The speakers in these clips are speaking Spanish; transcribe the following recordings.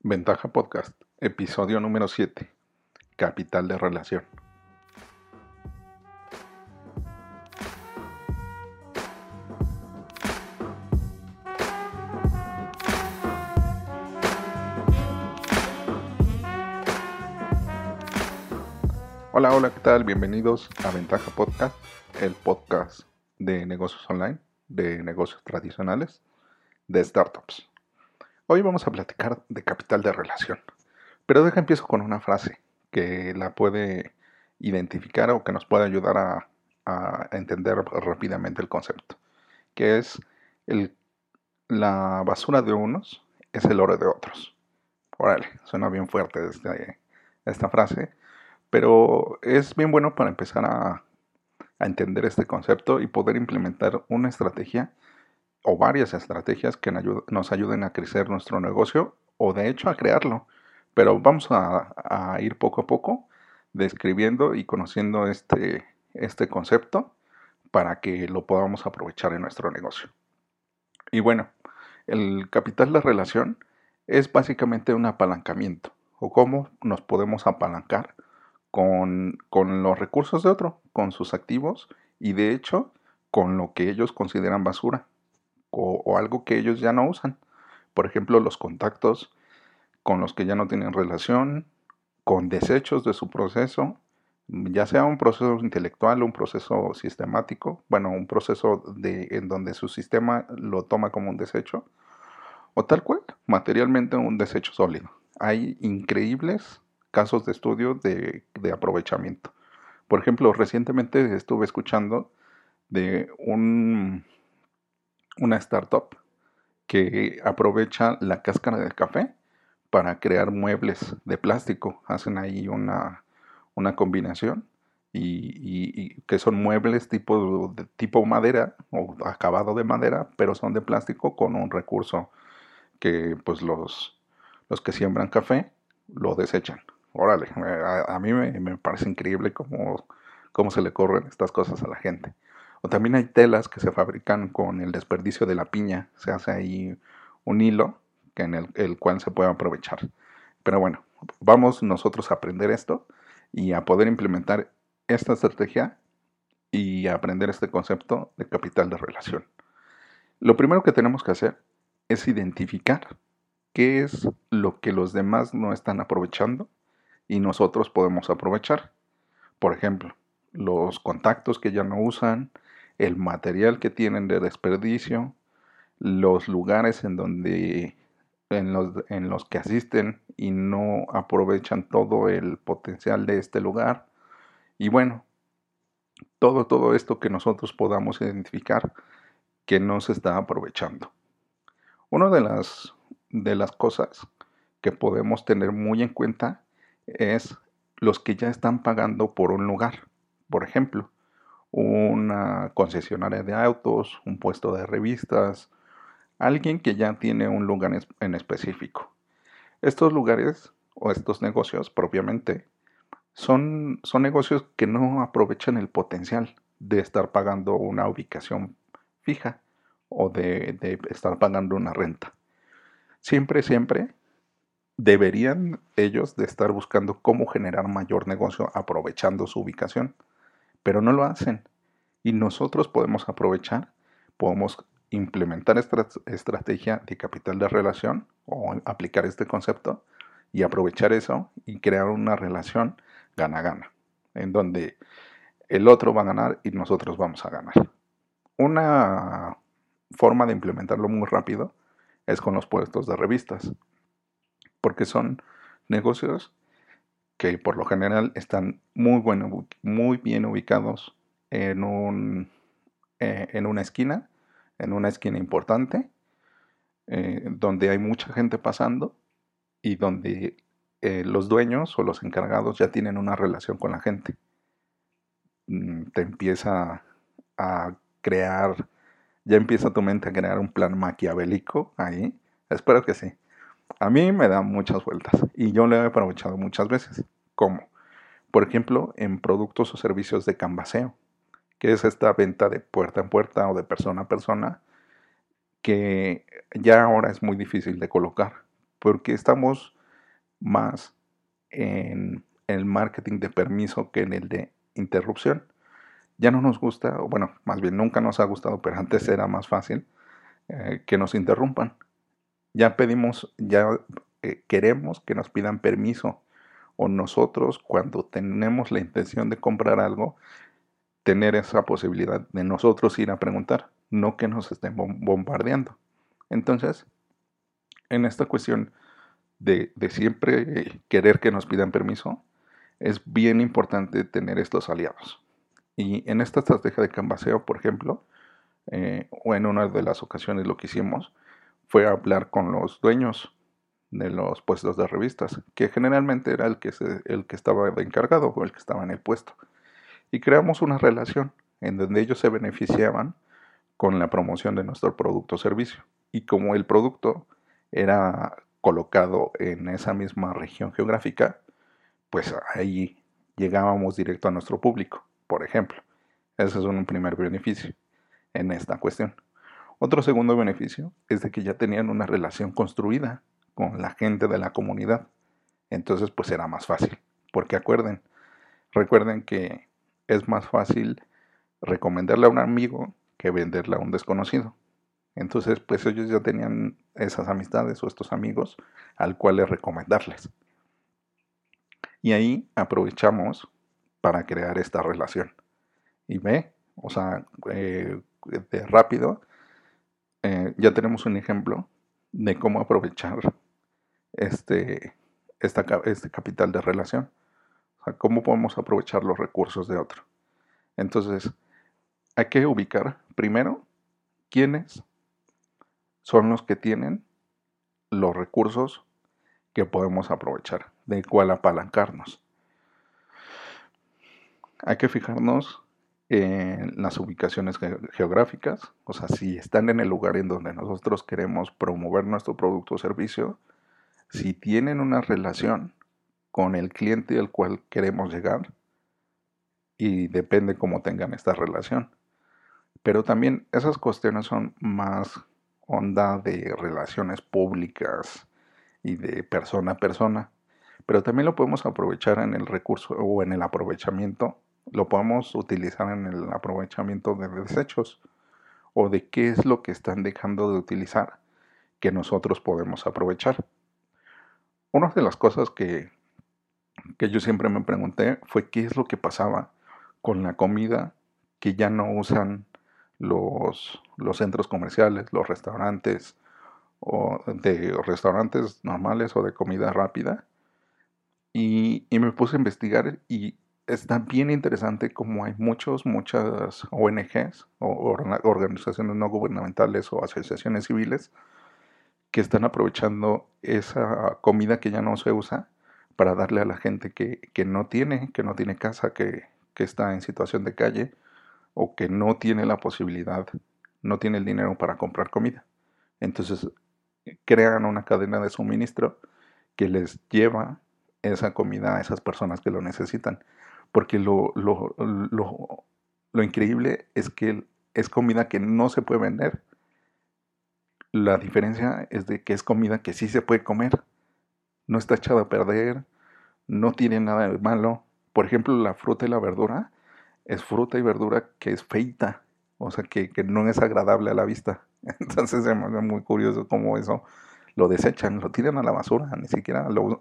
Ventaja Podcast, episodio número 7, Capital de Relación. Hola, hola, ¿qué tal? Bienvenidos a Ventaja Podcast, el podcast de negocios online, de negocios tradicionales, de startups. Hoy vamos a platicar de capital de relación, pero deja empiezo con una frase que la puede identificar o que nos puede ayudar a, entender rápidamente el concepto, que es la basura de unos es el oro de otros. Órale, suena bien fuerte este, esta frase, pero es bien bueno para empezar a, entender este concepto y poder implementar una estrategia o varias estrategias que nos ayuden a crecer nuestro negocio o de hecho a crearlo. Pero vamos a, ir poco a poco describiendo y conociendo este, este concepto para que lo podamos aprovechar en nuestro negocio. Y bueno, el capital de relación es básicamente un apalancamiento o cómo nos podemos apalancar con, los recursos de otro, con sus activos y de hecho con lo que ellos consideran basura o, algo que ellos ya no usan. Por ejemplo, los contactos con los que ya no tienen relación, con desechos de su proceso, ya sea un proceso intelectual un proceso sistemático, bueno, un proceso de, en donde su sistema lo toma como un desecho, o tal cual, materialmente un desecho sólido. Hay increíbles casos de estudio de, aprovechamiento. Por ejemplo, recientemente estuve escuchando de un, una startup que aprovecha la cáscara del café para crear muebles de plástico. Hacen ahí una, una combinación y, que son muebles tipo, tipo madera o acabado de madera, pero son de plástico con un recurso que pues los, los que siembran café lo desechan órale, a, mí me, parece increíble cómo, cómo se le corren estas cosas a la gente. O también hay telas que se fabrican con el desperdicio de la piña, se hace ahí un hilo que en el, cual se puede aprovechar. Pero bueno, vamos nosotros a aprender esto y a poder implementar esta estrategia y aprender este concepto de capital de relación. Lo primero que tenemos que hacer es identificar qué es lo que los demás no están aprovechando y nosotros podemos aprovechar. Por ejemplo, los contactos que ya no usan, el material que tienen de desperdicio, los lugares en donde en los, en los que asisten y no aprovechan todo el potencial de este lugar. Y bueno, todo, todo esto que nosotros podamos identificar que no se está aprovechando. Una de las, de las cosas que podemos tener muy en cuenta es los que ya están pagando por un lugar. Por ejemplo, una concesionaria de autos, un puesto de revistas, alguien que ya tiene un lugar en específico. Estos lugares o estos negocios propiamente son, son negocios que no aprovechan el potencial de estar pagando una ubicación fija o de, de estar pagando una renta. Siempre, siempre deberían ellos de estar buscando cómo generar mayor negocio aprovechando su ubicación, pero no lo hacen. Y nosotros podemos aprovechar, podemos implementar esta estrategia de capital de relación o aplicar este concepto y aprovechar eso y crear una relación gana-gana, en donde el otro va a ganar y nosotros vamos a ganar. Una forma de implementarlo muy rápido es con los puestos de revistas porque son negocios que por lo general están muy, bueno, muy bien ubicados en, un, eh, en una esquina, en una esquina importante, eh, donde hay mucha gente pasando y donde eh, los dueños o los encargados ya tienen una relación con la gente. Mm, te empieza a crear, ya empieza tu mente a crear un plan maquiavélico ahí. Espero que sí. A mí me da muchas vueltas y yo lo he aprovechado muchas veces. ¿Cómo? Por ejemplo, en productos o servicios de canvaseo, que es esta venta de puerta en puerta o de persona a persona, que ya ahora es muy difícil de colocar porque estamos más en el marketing de permiso que en el de interrupción. Ya no nos gusta, o bueno, más bien nunca nos ha gustado, pero antes era más fácil eh, que nos interrumpan. Ya pedimos, ya eh, queremos que nos pidan permiso o nosotros cuando tenemos la intención de comprar algo, tener esa posibilidad de nosotros ir a preguntar, no que nos estén bombardeando. Entonces, en esta cuestión de, siempre querer que nos pidan permiso, es bien importante tener estos aliados. Y en esta estrategia de canvaseo, por ejemplo, eh, o en una de las ocasiones lo que hicimos fue hablar con los dueños de los puestos de revistas, que generalmente era el que, el que estaba encargado o el que estaba en el puesto. Y creamos una relación en donde ellos se beneficiaban con la promoción de nuestro producto o servicio. Y como el producto era colocado en esa misma región geográfica, pues ahí llegábamos directo a nuestro público, por ejemplo. Ese es un primer beneficio en esta cuestión. Otro segundo beneficio es de que ya tenían una relación construida con la gente de la comunidad. Entonces pues era más fácil. Porque acuerden, recuerden que es más fácil recomendarle a un amigo que venderle a un desconocido. Entonces pues ellos ya tenían esas amistades o estos amigos al cual recomendarles. Y ahí aprovechamos para crear esta relación. Y ve, o sea, eh, de rápido, eh, ya tenemos un ejemplo de cómo aprovechar este, esta, este capital de relación. O sea, cómo podemos aprovechar los recursos de otro. Entonces, hay que ubicar primero quiénes son los que tienen los recursos que podemos aprovechar, de cuál apalancarnos. Hay que fijarnos en las ubicaciones geográficas, o sea, si están en el lugar en donde nosotros queremos promover nuestro producto o servicio, si tienen una relación con el cliente al cual queremos llegar, y depende cómo tengan esta relación. Pero también esas cuestiones son más onda de relaciones públicas, y de persona a persona. Pero también lo podemos aprovechar en el recurso o en el aprovechamiento. Lo podemos utilizar en el aprovechamiento de desechos o de qué es lo que están dejando de utilizar que nosotros podemos aprovechar. Una de las cosas que, que yo siempre me pregunté fue qué es lo que pasaba con la comida que ya no usan los, los centros comerciales, los restaurantes, o de restaurantes normales o de comida rápida. Y, me puse a investigar y está bien interesante como hay muchos, muchas ONGs o organizaciones no gubernamentales o asociaciones civiles que están aprovechando esa comida que ya no se usa para darle a la gente que, que no tiene, que no tiene casa, que, que está en situación de calle o que no tiene la posibilidad, no tiene el dinero para comprar comida. Entonces crean una cadena de suministro que les lleva esa comida a esas personas que lo necesitan. Porque lo, lo, lo, lo increíble es que es comida que no se puede vender. La diferencia es de que es comida que sí se puede comer. No está echada a perder, no tiene nada de malo. Por ejemplo, la fruta y la verdura es fruta y verdura que es feita, o sea, que, que no es agradable a la vista. Entonces es muy curioso cómo eso lo desechan, lo tiran a la basura, ni siquiera lo,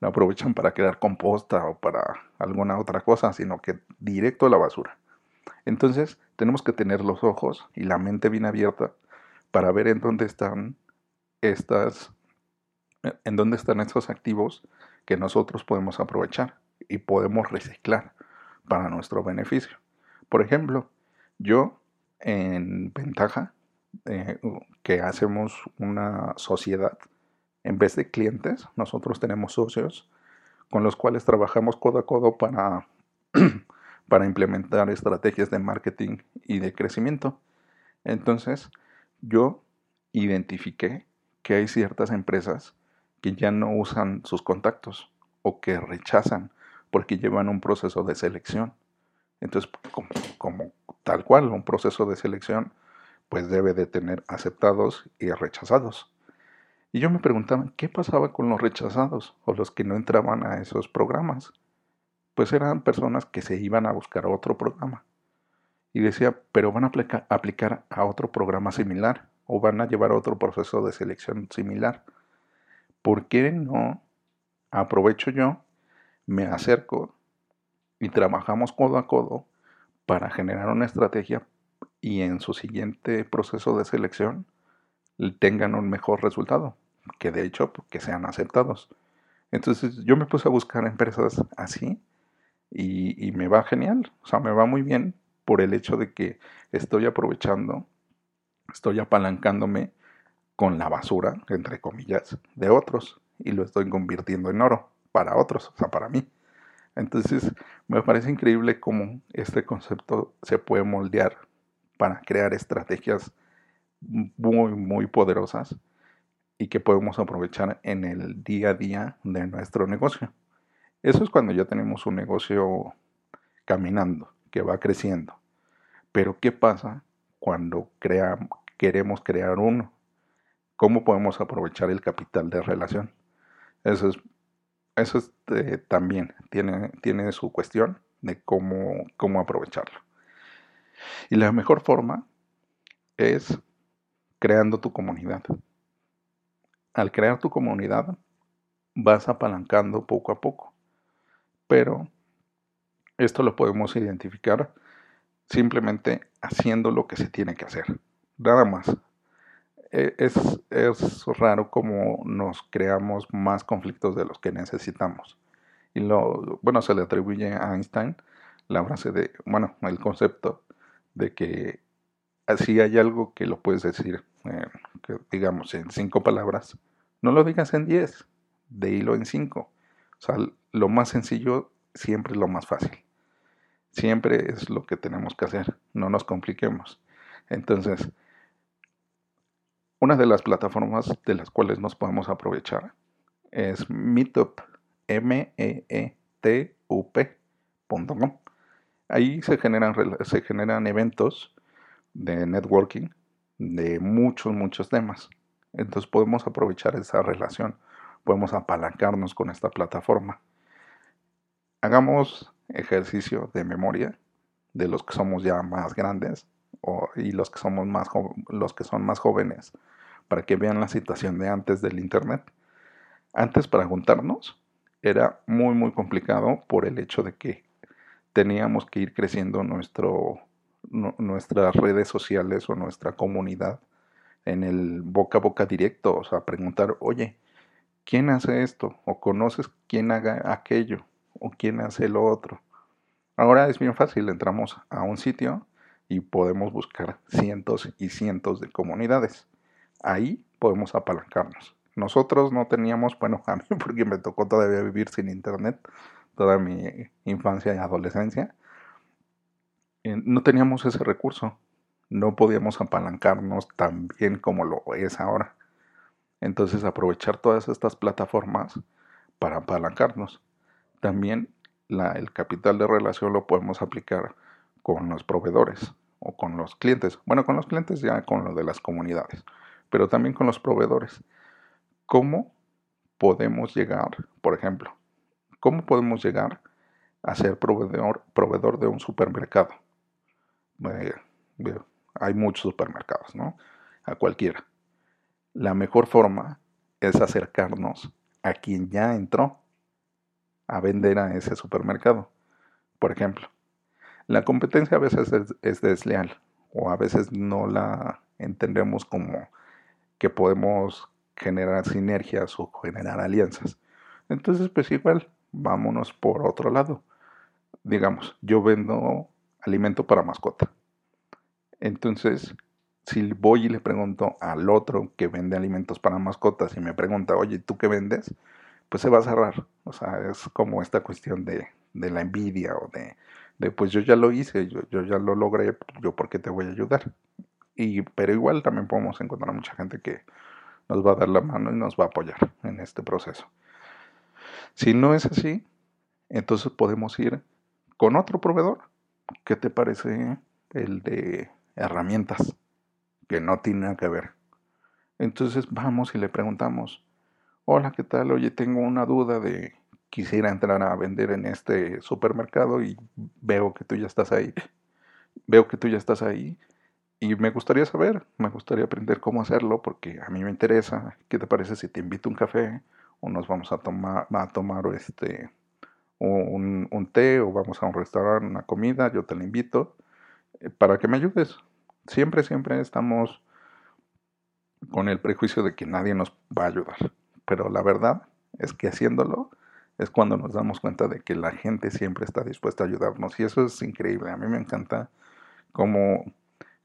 lo aprovechan para crear composta o para alguna otra cosa, sino que directo a la basura. Entonces tenemos que tener los ojos y la mente bien abierta para ver en dónde están estas, en dónde están estos activos que nosotros podemos aprovechar y podemos reciclar para nuestro beneficio. Por ejemplo, yo en ventaja eh, que hacemos una sociedad. En vez de clientes, nosotros tenemos socios con los cuales trabajamos codo a codo para, para implementar estrategias de marketing y de crecimiento. Entonces, yo identifiqué que hay ciertas empresas que ya no usan sus contactos o que rechazan porque llevan un proceso de selección. Entonces, como, tal cual, un proceso de selección, pues debe de tener aceptados y rechazados. Y yo me preguntaba, ¿qué pasaba con los rechazados o los que no entraban a esos programas? Pues eran personas que se iban a buscar otro programa. Y decía, pero van a aplicar a otro programa similar o van a llevar otro proceso de selección similar. ¿Por qué no aprovecho yo, me acerco y trabajamos codo a codo para generar una estrategia y en su siguiente proceso de selección tengan un mejor resultado? Que de hecho pues, que sean aceptados. Entonces yo me puse a buscar empresas así y, me va genial, o sea, me va muy bien por el hecho de que estoy aprovechando, estoy apalancándome con la basura, entre comillas, de otros y lo estoy convirtiendo en oro para otros, o sea, para mí. Entonces, me parece increíble cómo este concepto se puede moldear para crear estrategias muy, muy poderosas y que podemos aprovechar en el día a día de nuestro negocio. Eso es cuando ya tenemos un negocio caminando, que va creciendo. Pero ¿qué pasa cuando queremos crear uno? ¿Cómo podemos aprovechar el capital de relación? Eso es, eso eh, también tiene, tiene su cuestión de cómo, cómo aprovecharlo. Y la mejor forma es creando tu comunidad al crear tu comunidad vas apalancando poco a poco. Pero esto lo podemos identificar simplemente haciendo lo que se tiene que hacer. Nada más. E, es, raro como nos creamos más conflictos de los que necesitamos. Y lo, bueno, se le atribuye a Einstein la frase de, bueno, el concepto de que si hay algo que lo puedes decir eh, que digamos en cinco palabras, no lo digas en diez, de hilo en cinco. O sea, lo más sencillo siempre es lo más fácil. Siempre es lo que tenemos que hacer, no nos compliquemos. Entonces, una de las plataformas de las cuales nos podemos aprovechar es Meetup, m e e t u p.com. Ahí se generan, se generan eventos de networking de muchos, muchos temas. Entonces podemos aprovechar esa relación, podemos apalancarnos con esta plataforma. Hagamos ejercicio de memoria de los que somos ya más grandes y los que, somos más los que son más jóvenes para que vean la situación de antes del Internet. Antes para juntarnos era muy muy complicado por el hecho de que teníamos que ir creciendo nuestro, nuestras redes sociales o nuestra comunidad en el boca a boca directo, o sea, preguntar, oye, ¿quién hace esto? ¿O conoces quién haga aquello? ¿O quién hace lo otro? Ahora es bien fácil, entramos a un sitio y podemos buscar cientos y cientos de comunidades. Ahí podemos apalancarnos. Nosotros no teníamos, bueno, a mí porque me tocó todavía vivir sin internet, toda mi infancia y adolescencia, no teníamos ese recurso, no podíamos apalancarnos tan bien como lo es ahora. Entonces aprovechar todas estas plataformas para apalancarnos. También el capital de relación lo podemos aplicar con los proveedores o con los clientes. Bueno, con los clientes ya con lo de las comunidades, pero también con los proveedores. ¿Cómo podemos llegar, por ejemplo, cómo podemos llegar a ser proveedor de un supermercado? Eh, hay muchos supermercados, ¿no? A cualquiera. La mejor forma es acercarnos a quien ya entró a vender a ese supermercado. Por ejemplo, la competencia a veces es, desleal o a veces no la entendemos como que podemos generar sinergias o generar alianzas. Entonces, pues igual, vámonos por otro lado. Digamos, yo vendo alimento para mascota. Entonces, si voy y le pregunto al otro que vende alimentos para mascotas y me pregunta, oye, ¿tú qué vendes? Pues se va a cerrar. O sea, es como esta cuestión de, de la envidia o de, de, pues yo ya lo hice, yo, yo ya lo logré, yo por qué te voy a ayudar. Y, pero igual también podemos encontrar mucha gente que nos va a dar la mano y nos va a apoyar en este proceso. Si no es así, entonces podemos ir con otro proveedor. ¿Qué te parece el de herramientas que no tienen nada que ver. Entonces vamos y le preguntamos, hola, ¿qué tal? Oye, tengo una duda de quisiera entrar a vender en este supermercado y veo que tú ya estás ahí. Veo que tú ya estás ahí y me gustaría saber, me gustaría aprender cómo hacerlo porque a mí me interesa. ¿Qué te parece si te invito a un café o nos vamos a tomar, a tomar este, un, un té o vamos a un restaurante, una comida? Yo te la invito eh, para que me ayudes. Siempre, siempre estamos con el prejuicio de que nadie nos va a ayudar. Pero la verdad es que haciéndolo es cuando nos damos cuenta de que la gente siempre está dispuesta a ayudarnos. Y eso es increíble. A mí me encanta cómo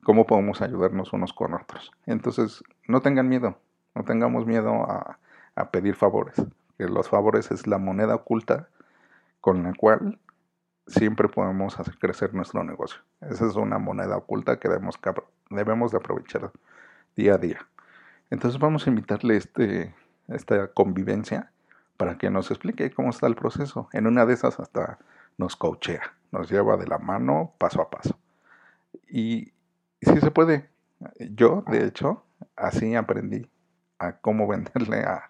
cómo podemos ayudarnos unos con otros. Entonces, no tengan miedo, no tengamos miedo a, pedir favores, que los favores es la moneda oculta con la cual siempre podemos hacer crecer nuestro negocio. Esa es una moneda oculta que debemos, debemos de aprovechar día a día. Entonces vamos a invitarle este, esta convivencia para que nos explique cómo está el proceso. En una de esas hasta nos coachea, nos lleva de la mano paso a paso. Y, sí se puede. Yo, de hecho, así aprendí a cómo venderle a,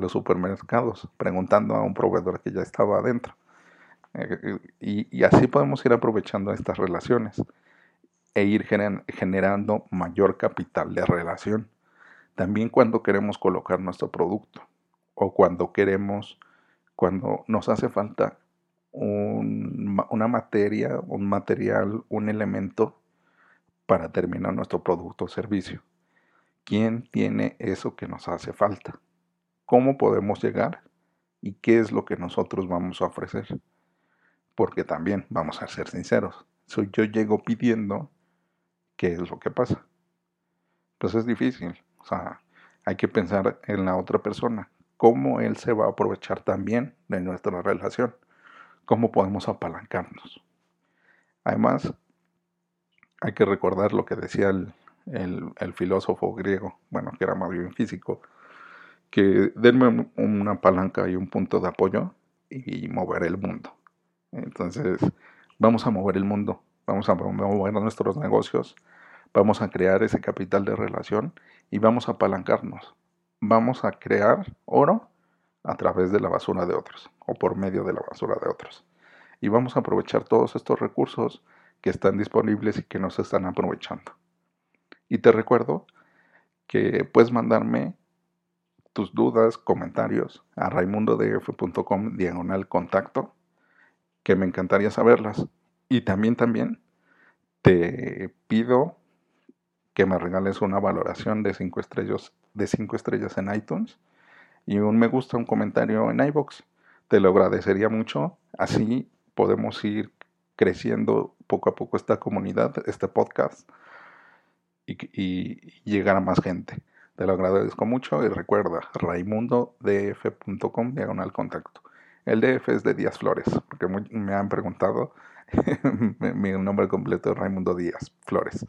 los supermercados, preguntando a un proveedor que ya estaba adentro. Y, así podemos ir aprovechando estas relaciones e ir generando mayor capital de relación. También cuando queremos colocar nuestro producto o cuando queremos, cuando nos hace falta una materia, un material, un elemento para terminar nuestro producto o servicio. ¿Quién tiene eso que nos hace falta? ¿Cómo podemos llegar? ¿Y qué es lo que nosotros vamos a ofrecer? Porque también, vamos a ser sinceros, si yo llego pidiendo, ¿qué es lo que pasa? Pues es difícil. O sea, hay que pensar en la otra persona. ¿Cómo él se va a aprovechar también de nuestra relación? ¿Cómo podemos apalancarnos? Además, hay que recordar lo que decía el, filósofo griego, bueno, que era más bien físico, que denme una palanca y un punto de apoyo y mover el mundo. Entonces, vamos a mover el mundo, vamos a mover nuestros negocios, vamos a crear ese capital de relación y vamos a apalancarnos. Vamos a crear oro a través de la basura de otros o por medio de la basura de otros. Y vamos a aprovechar todos estos recursos que están disponibles y que no se están aprovechando. Y te recuerdo que puedes mandarme tus dudas, comentarios a raimundodf.com diagonal contacto, que me encantaría saberlas. Y también, también te pido que me regales una valoración de 5 estrellas, de cinco estrellas en iTunes y un me gusta, un comentario en iBox. Te lo agradecería mucho. Así podemos ir creciendo poco a poco esta comunidad, este podcast y, llegar a más gente. Te lo agradezco mucho y recuerda raimundodf.com diagonal contacto. El DF es de Díaz Flores, porque me han preguntado mi nombre completo es Raimundo Díaz Flores.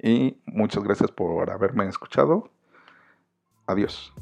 Y muchas gracias por haberme escuchado. Adiós.